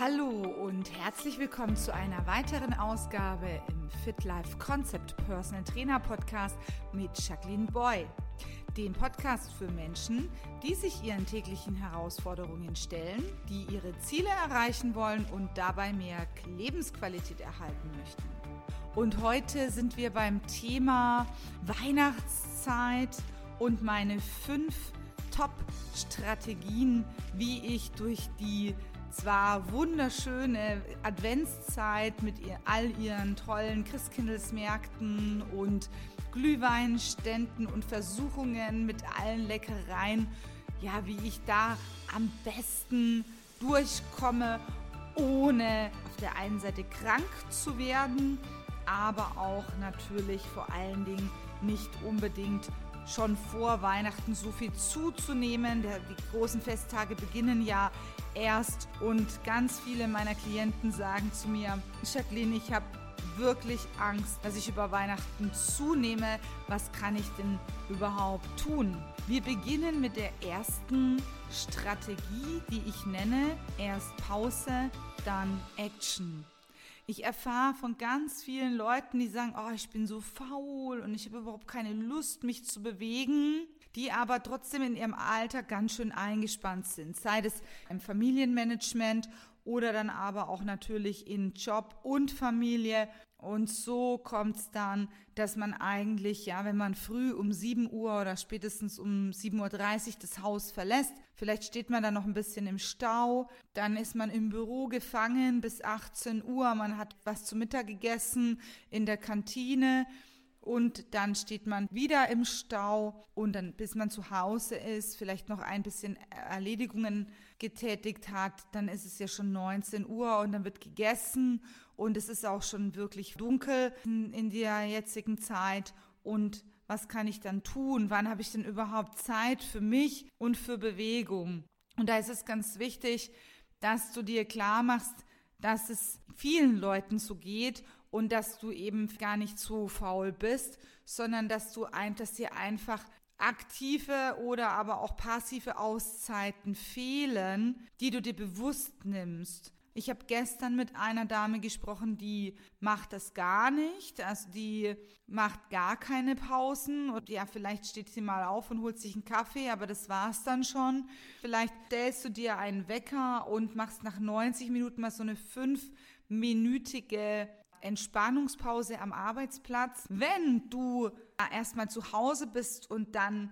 Hallo und herzlich willkommen zu einer weiteren Ausgabe im Fit Life Concept Personal Trainer Podcast mit Jacqueline Boy. Dem Podcast für Menschen, die sich ihren täglichen Herausforderungen stellen, die ihre Ziele erreichen wollen und dabei mehr Lebensqualität erhalten möchten. Und heute sind wir beim Thema Weihnachtszeit und meine fünf Top-Strategien, wie ich durch die zwar wunderschöne Adventszeit mit ihr, all ihren tollen Christkindlesmärkten und Glühweinständen und Versuchungen mit allen Leckereien, ja, wie ich da am besten durchkomme, ohne auf der einen Seite krank zu werden, aber auch natürlich vor allen Dingen nicht unbedingt schon vor Weihnachten so viel zuzunehmen. Die großen Festtage beginnen ja erst und ganz viele meiner Klienten sagen zu mir, Jacqueline, ich habe wirklich Angst, dass ich über Weihnachten zunehme. Was kann ich denn überhaupt tun? Wir beginnen mit der ersten Strategie, die ich nenne, erst Pause, dann Action. Ich erfahre von ganz vielen Leuten, die sagen, oh, ich bin so faul und ich habe überhaupt keine Lust, mich zu bewegen, die aber trotzdem in ihrem Alter ganz schön eingespannt sind, sei es im Familienmanagement oder dann aber auch natürlich in Job und Familie und so kommt es dann, dass man eigentlich, ja, wenn man früh um 7 Uhr oder spätestens um 7.30 Uhr das Haus verlässt, vielleicht steht man dann noch ein bisschen im Stau, dann ist man im Büro gefangen bis 18 Uhr, man hat was zu Mittag gegessen in der Kantine und dann steht man wieder im Stau und dann, bis man zu Hause ist, vielleicht noch ein bisschen Erledigungen getätigt hat, dann ist es ja schon 19 Uhr und dann wird gegessen und es ist auch schon wirklich dunkel in der jetzigen Zeit und was kann ich dann tun? Wann habe ich denn überhaupt Zeit für mich und für Bewegung? Und da ist es ganz wichtig, dass du dir klar machst, dass es vielen Leuten so geht und dass du eben gar nicht zu faul bist, sondern dass du ein, dass dir einfach aktive oder aber auch passive Auszeiten fehlen, die du dir bewusst nimmst. Ich habe gestern mit einer Dame gesprochen, die macht das gar nicht. Also die macht gar keine Pausen. Und ja, vielleicht steht sie mal auf und holt sich einen Kaffee, aber das war's dann schon. Vielleicht stellst du dir einen Wecker und machst nach 90 Minuten mal so eine fünfminütige Entspannungspause am Arbeitsplatz. Wenn du erstmal zu Hause bist und dann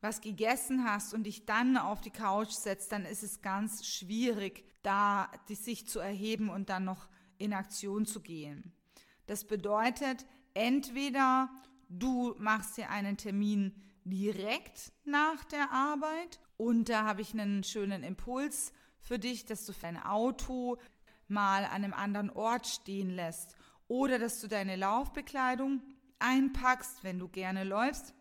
was gegessen hast und dich dann auf die Couch setzt, dann ist es ganz schwierig, da die sich zu erheben und dann noch in Aktion zu gehen. Das bedeutet, entweder du machst dir einen Termin direkt nach der Arbeit und da habe ich einen schönen Impuls für dich, dass du dein Auto mal an einem anderen Ort stehen lässt oder dass du deine Laufbekleidung einpackst, wenn du gerne läufst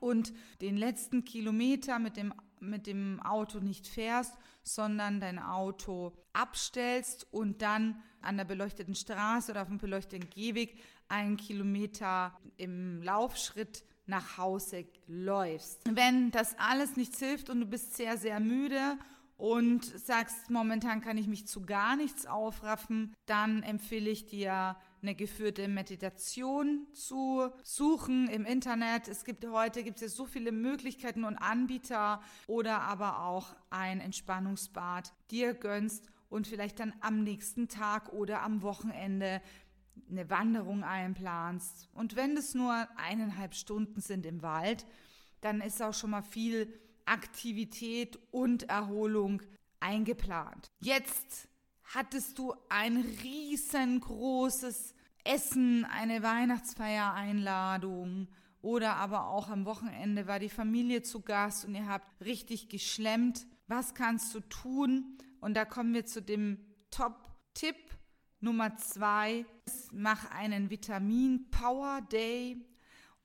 und den letzten Kilometer mit dem, mit dem Auto nicht fährst, sondern dein Auto abstellst und dann an der beleuchteten Straße oder auf dem beleuchteten Gehweg einen Kilometer im Laufschritt nach Hause läufst. Wenn das alles nichts hilft und du bist sehr, sehr müde und sagst, momentan kann ich mich zu gar nichts aufraffen, dann empfehle ich dir eine geführte Meditation zu suchen im Internet. Es gibt heute gibt es so viele Möglichkeiten und Anbieter oder aber auch ein Entspannungsbad dir gönnst und vielleicht dann am nächsten Tag oder am Wochenende eine Wanderung einplanst. Und wenn es nur eineinhalb Stunden sind im Wald, dann ist auch schon mal viel Aktivität und Erholung eingeplant. Jetzt hattest du ein riesengroßes Essen, eine Weihnachtsfeier-Einladung oder aber auch am Wochenende war die Familie zu Gast und ihr habt richtig geschlemmt. Was kannst du tun? Und da kommen wir zu dem Top-Tipp Nummer zwei. Mach einen Vitamin Power Day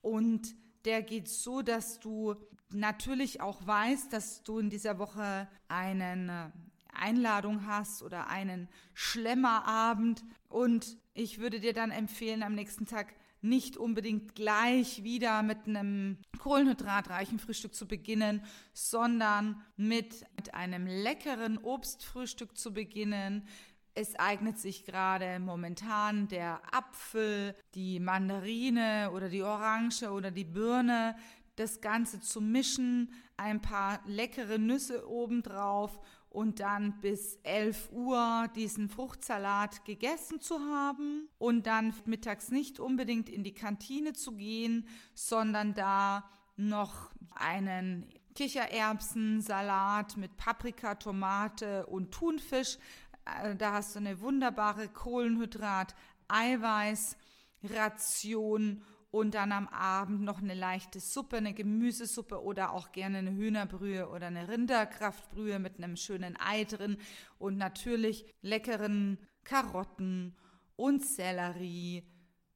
und der geht so, dass du natürlich auch weißt, dass du in dieser Woche eine Einladung hast oder einen Schlemmerabend und ich würde dir dann empfehlen, am nächsten Tag nicht unbedingt gleich wieder mit einem kohlenhydratreichen Frühstück zu beginnen, sondern mit, mit einem leckeren Obstfrühstück zu beginnen. Es eignet sich gerade momentan der Apfel, die Mandarine oder die Orange oder die Birne, das Ganze zu mischen, ein paar leckere Nüsse obendrauf und dann bis 11 Uhr diesen Fruchtsalat gegessen zu haben und dann mittags nicht unbedingt in die Kantine zu gehen, sondern da noch einen Kichererbsensalat mit Paprika, Tomate und Thunfisch. Äh, da hast du eine wunderbare Kohlenhydrat, Eiweiß, Ration und dann am Abend noch eine leichte Suppe, eine Gemüsesuppe oder auch gerne eine Hühnerbrühe oder eine Rinderkraftbrühe mit einem schönen Ei drin und natürlich leckeren Karotten und Sellerie,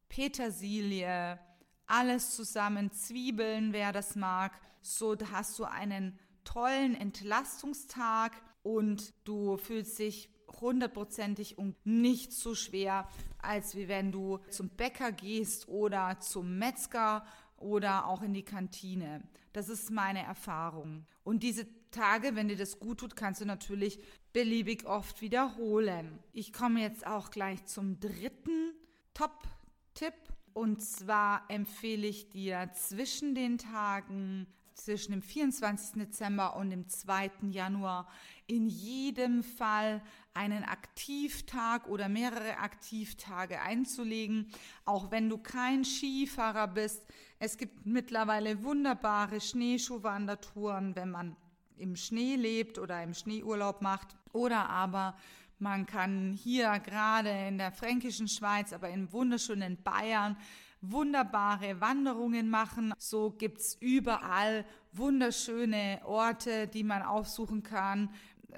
Petersilie, alles zusammen, Zwiebeln, wer das mag. So hast du einen tollen Entlastungstag und du fühlst dich hundertprozentig und nicht so schwer, als wie wenn du zum Bäcker gehst oder zum Metzger oder auch in die Kantine. Das ist meine Erfahrung. Und diese Tage, wenn dir das gut tut, kannst du natürlich beliebig oft wiederholen. Ich komme jetzt auch gleich zum dritten Top-Tipp. Und zwar empfehle ich dir zwischen den Tagen zwischen dem 24. Dezember und dem 2. Januar in jedem Fall einen Aktivtag oder mehrere Aktivtage einzulegen, auch wenn du kein Skifahrer bist. Es gibt mittlerweile wunderbare Schneeschuhwandertouren, wenn man im Schnee lebt oder im Schneeurlaub macht. Oder aber man kann hier gerade in der fränkischen Schweiz, aber im wunderschönen Bayern wunderbare Wanderungen machen. So gibt es überall wunderschöne Orte, die man aufsuchen kann,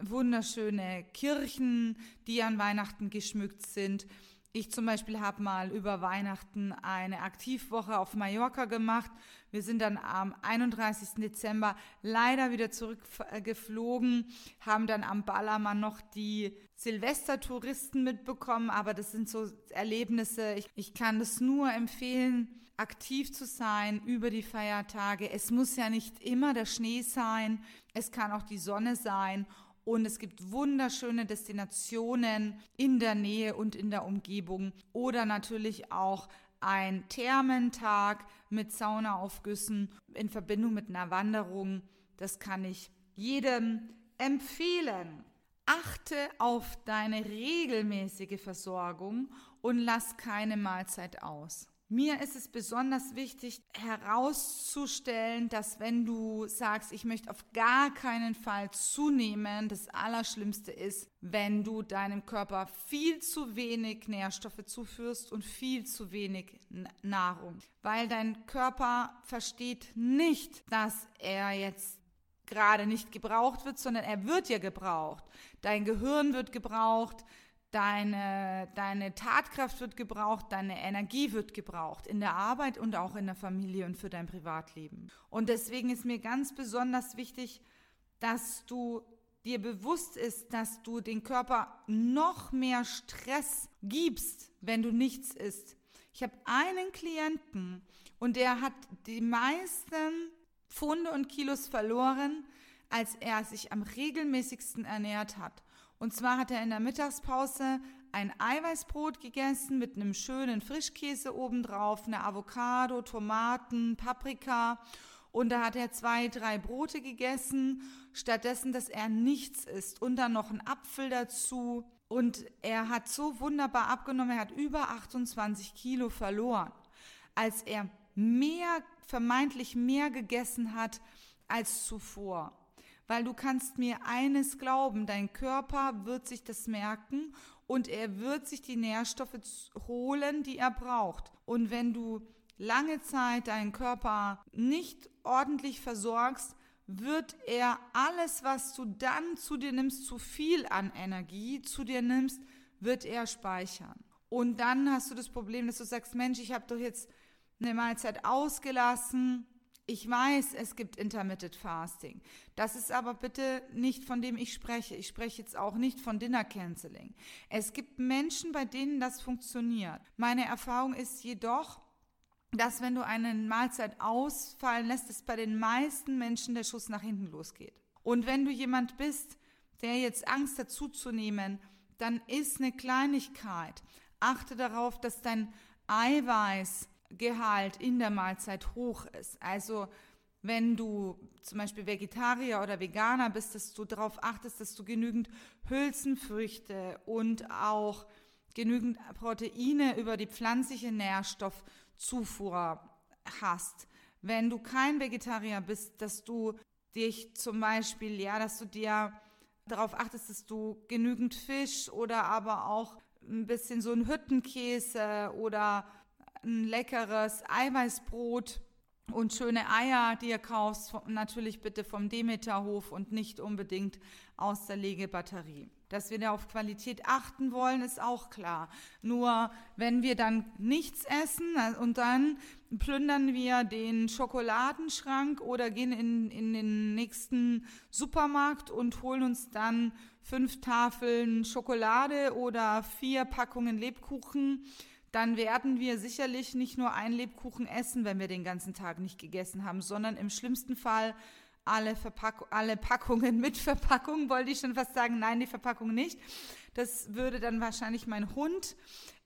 wunderschöne Kirchen, die an Weihnachten geschmückt sind. Ich zum Beispiel habe mal über Weihnachten eine Aktivwoche auf Mallorca gemacht. Wir sind dann am 31. Dezember leider wieder zurückgeflogen, haben dann am Ballermann noch die Silvestertouristen mitbekommen, aber das sind so Erlebnisse. Ich, ich kann das nur empfehlen, aktiv zu sein über die Feiertage. Es muss ja nicht immer der Schnee sein, es kann auch die Sonne sein und es gibt wunderschöne Destinationen in der Nähe und in der Umgebung oder natürlich auch ein Thermentag mit Saunaaufgüssen in Verbindung mit einer Wanderung. Das kann ich jedem empfehlen. Achte auf deine regelmäßige Versorgung und lass keine Mahlzeit aus. Mir ist es besonders wichtig herauszustellen, dass wenn du sagst, ich möchte auf gar keinen Fall zunehmen, das Allerschlimmste ist, wenn du deinem Körper viel zu wenig Nährstoffe zuführst und viel zu wenig Nahrung. Weil dein Körper versteht nicht, dass er jetzt gerade nicht gebraucht wird, sondern er wird ja gebraucht. Dein Gehirn wird gebraucht, Deine, deine Tatkraft wird gebraucht, deine Energie wird gebraucht in der Arbeit und auch in der Familie und für dein Privatleben. Und deswegen ist mir ganz besonders wichtig, dass du dir bewusst ist, dass du den Körper noch mehr Stress gibst, wenn du nichts isst. Ich habe einen Klienten und der hat die meisten Pfunde und Kilos verloren, als er sich am regelmäßigsten ernährt hat. Und zwar hat er in der Mittagspause ein Eiweißbrot gegessen mit einem schönen Frischkäse obendrauf, eine Avocado, Tomaten, Paprika. Und da hat er zwei, drei Brote gegessen, stattdessen, dass er nichts isst. Und dann noch einen Apfel dazu. Und er hat so wunderbar abgenommen, er hat über 28 Kilo verloren, als er mehr, vermeintlich mehr gegessen hat als zuvor weil du kannst mir eines glauben, dein Körper wird sich das merken und er wird sich die Nährstoffe holen, die er braucht. Und wenn du lange Zeit deinen Körper nicht ordentlich versorgst, wird er alles, was du dann zu dir nimmst, zu viel an Energie zu dir nimmst, wird er speichern. Und dann hast du das Problem, dass du sagst, Mensch, ich habe doch jetzt eine Mahlzeit ausgelassen, ich weiß, es gibt Intermittent Fasting. Das ist aber bitte nicht von dem ich spreche. Ich spreche jetzt auch nicht von Dinner Canceling. Es gibt Menschen, bei denen das funktioniert. Meine Erfahrung ist jedoch, dass wenn du eine Mahlzeit ausfallen lässt, es bei den meisten Menschen der Schuss nach hinten losgeht. Und wenn du jemand bist, der jetzt Angst hat zuzunehmen, dann ist eine Kleinigkeit. Achte darauf, dass dein Eiweißgehalt in der Mahlzeit hoch ist. Also wenn du zum Beispiel Vegetarier oder Veganer bist, dass du darauf achtest, dass du genügend Hülsenfrüchte und auch genügend Proteine über die pflanzliche Nährstoffzufuhr hast. Wenn du kein Vegetarier bist, dass du dich zum Beispiel, ja, dass du dir darauf achtest, dass du genügend Fisch oder aber auch ein bisschen so ein Hüttenkäse oder ein leckeres Eiweißbrot und schöne Eier, die ihr kaufst, natürlich bitte vom Demeterhof und nicht unbedingt aus der Legebatterie. Dass wir da auf Qualität achten wollen, ist auch klar. Nur wenn wir dann nichts essen äh, und dann plündern wir den Schokoladenschrank oder gehen in, in den nächsten Supermarkt und holen uns dann fünf Tafeln Schokolade oder vier Packungen Lebkuchen, dann werden wir sicherlich nicht nur einen Lebkuchen essen, wenn wir den ganzen Tag nicht gegessen haben, sondern im schlimmsten Fall alle, Verpack alle Packungen mit Verpackung, wollte ich schon fast sagen, nein, die Verpackung nicht. Das würde dann wahrscheinlich mein Hund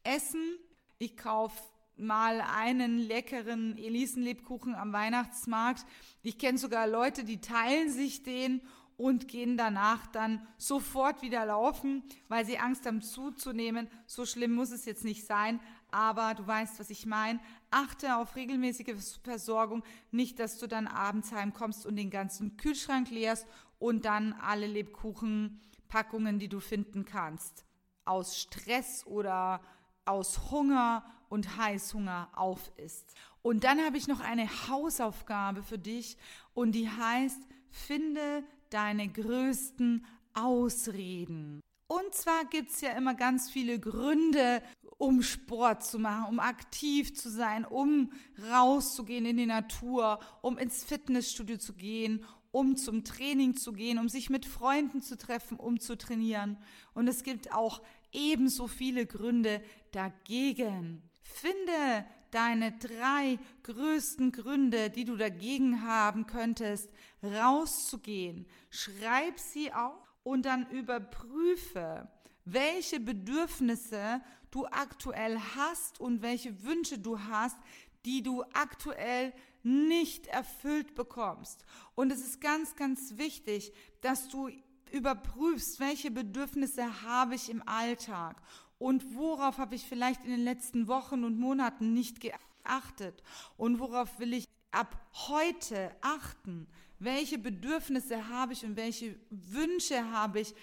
essen. Ich kaufe mal einen leckeren Elisenlebkuchen am Weihnachtsmarkt. Ich kenne sogar Leute, die teilen sich den und gehen danach dann sofort wieder laufen, weil sie Angst haben zuzunehmen. So schlimm muss es jetzt nicht sein, aber du weißt, was ich meine. Achte auf regelmäßige Versorgung, nicht, dass du dann abends heimkommst und den ganzen Kühlschrank leerst und dann alle Lebkuchenpackungen, die du finden kannst, aus Stress oder aus Hunger und Heißhunger aufisst. Und dann habe ich noch eine Hausaufgabe für dich und die heißt, finde deine größten Ausreden. Und zwar gibt es ja immer ganz viele Gründe, um Sport zu machen, um aktiv zu sein, um rauszugehen in die Natur, um ins Fitnessstudio zu gehen, um zum Training zu gehen, um sich mit Freunden zu treffen, um zu trainieren. Und es gibt auch ebenso viele Gründe dagegen. Finde deine drei größten Gründe, die du dagegen haben könntest, rauszugehen. Schreib sie auf und dann überprüfe, welche Bedürfnisse du aktuell hast und welche Wünsche du hast, die du aktuell nicht erfüllt bekommst. Und es ist ganz, ganz wichtig, dass du überprüfst, welche Bedürfnisse habe ich im Alltag und worauf habe ich vielleicht in den letzten Wochen und Monaten nicht geachtet und worauf will ich ab heute achten. Welche Bedürfnisse habe ich und welche Wünsche habe ich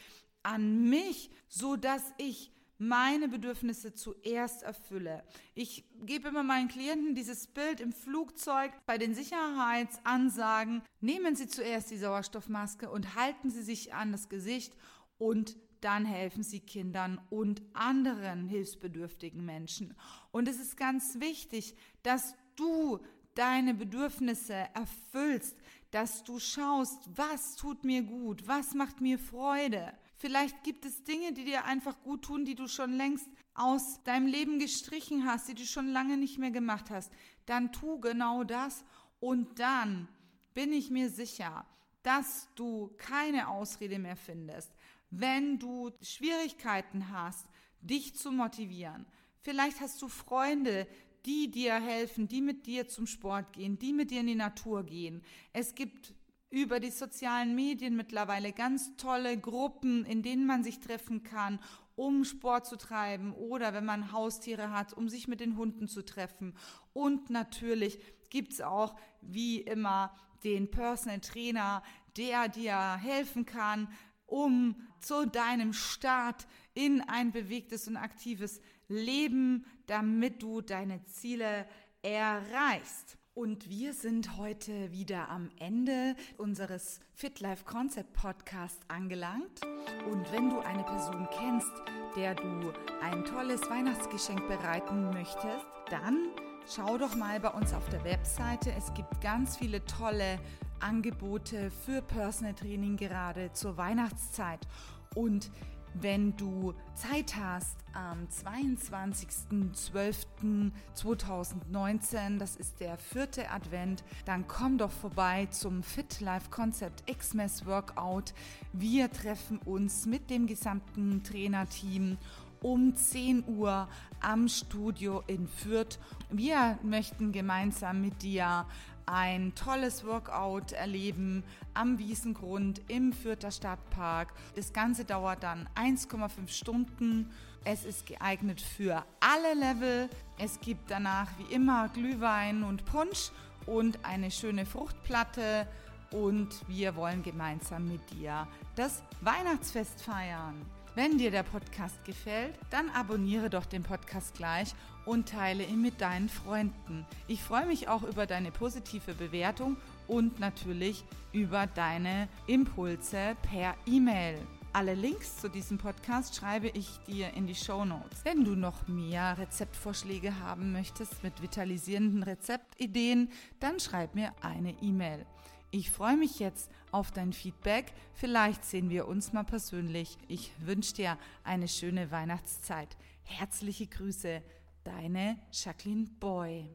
an mich, so dass ich meine Bedürfnisse zuerst erfülle. Ich gebe immer meinen Klienten dieses Bild im Flugzeug bei den Sicherheitsansagen. Nehmen Sie zuerst die Sauerstoffmaske und halten Sie sich an das Gesicht und dann helfen Sie Kindern und anderen hilfsbedürftigen Menschen. Und es ist ganz wichtig, dass du deine Bedürfnisse erfüllst, dass du schaust, was tut mir gut, was macht mir Freude. Vielleicht gibt es Dinge, die dir einfach gut tun, die du schon längst aus deinem Leben gestrichen hast, die du schon lange nicht mehr gemacht hast. Dann tu genau das und dann bin ich mir sicher, dass du keine Ausrede mehr findest, wenn du Schwierigkeiten hast, dich zu motivieren. Vielleicht hast du Freunde, die dir helfen, die mit dir zum Sport gehen, die mit dir in die Natur gehen. Es gibt über die sozialen Medien mittlerweile ganz tolle Gruppen, in denen man sich treffen kann, um Sport zu treiben oder wenn man Haustiere hat, um sich mit den Hunden zu treffen. Und natürlich gibt es auch, wie immer, den Personal Trainer, der dir helfen kann, um zu deinem Start in ein bewegtes und aktives Leben, damit du deine Ziele erreichst. Und wir sind heute wieder am Ende unseres Fit Life Concept Podcast angelangt. Und wenn du eine Person kennst, der du ein tolles Weihnachtsgeschenk bereiten möchtest, dann schau doch mal bei uns auf der Webseite. Es gibt ganz viele tolle Angebote für Personal Training gerade zur Weihnachtszeit. Und wenn du Zeit hast am 22.12.2019, das ist der vierte Advent, dann komm doch vorbei zum Fit Life Concept Xmas Workout. Wir treffen uns mit dem gesamten Trainerteam um 10 Uhr am Studio in Fürth. Wir möchten gemeinsam mit dir ein tolles Workout erleben am Wiesengrund im Fürther Stadtpark. Das Ganze dauert dann 1,5 Stunden. Es ist geeignet für alle Level. Es gibt danach wie immer Glühwein und Punsch und eine schöne Fruchtplatte. Und wir wollen gemeinsam mit dir das Weihnachtsfest feiern. Wenn dir der Podcast gefällt, dann abonniere doch den Podcast gleich und teile ihn mit deinen Freunden. Ich freue mich auch über deine positive Bewertung und natürlich über deine Impulse per E-Mail. Alle Links zu diesem Podcast schreibe ich dir in die Show Notes. Wenn du noch mehr Rezeptvorschläge haben möchtest mit vitalisierenden Rezeptideen, dann schreib mir eine E-Mail. Ich freue mich jetzt auf dein Feedback. Vielleicht sehen wir uns mal persönlich. Ich wünsche dir eine schöne Weihnachtszeit. Herzliche Grüße, deine Jacqueline Boy.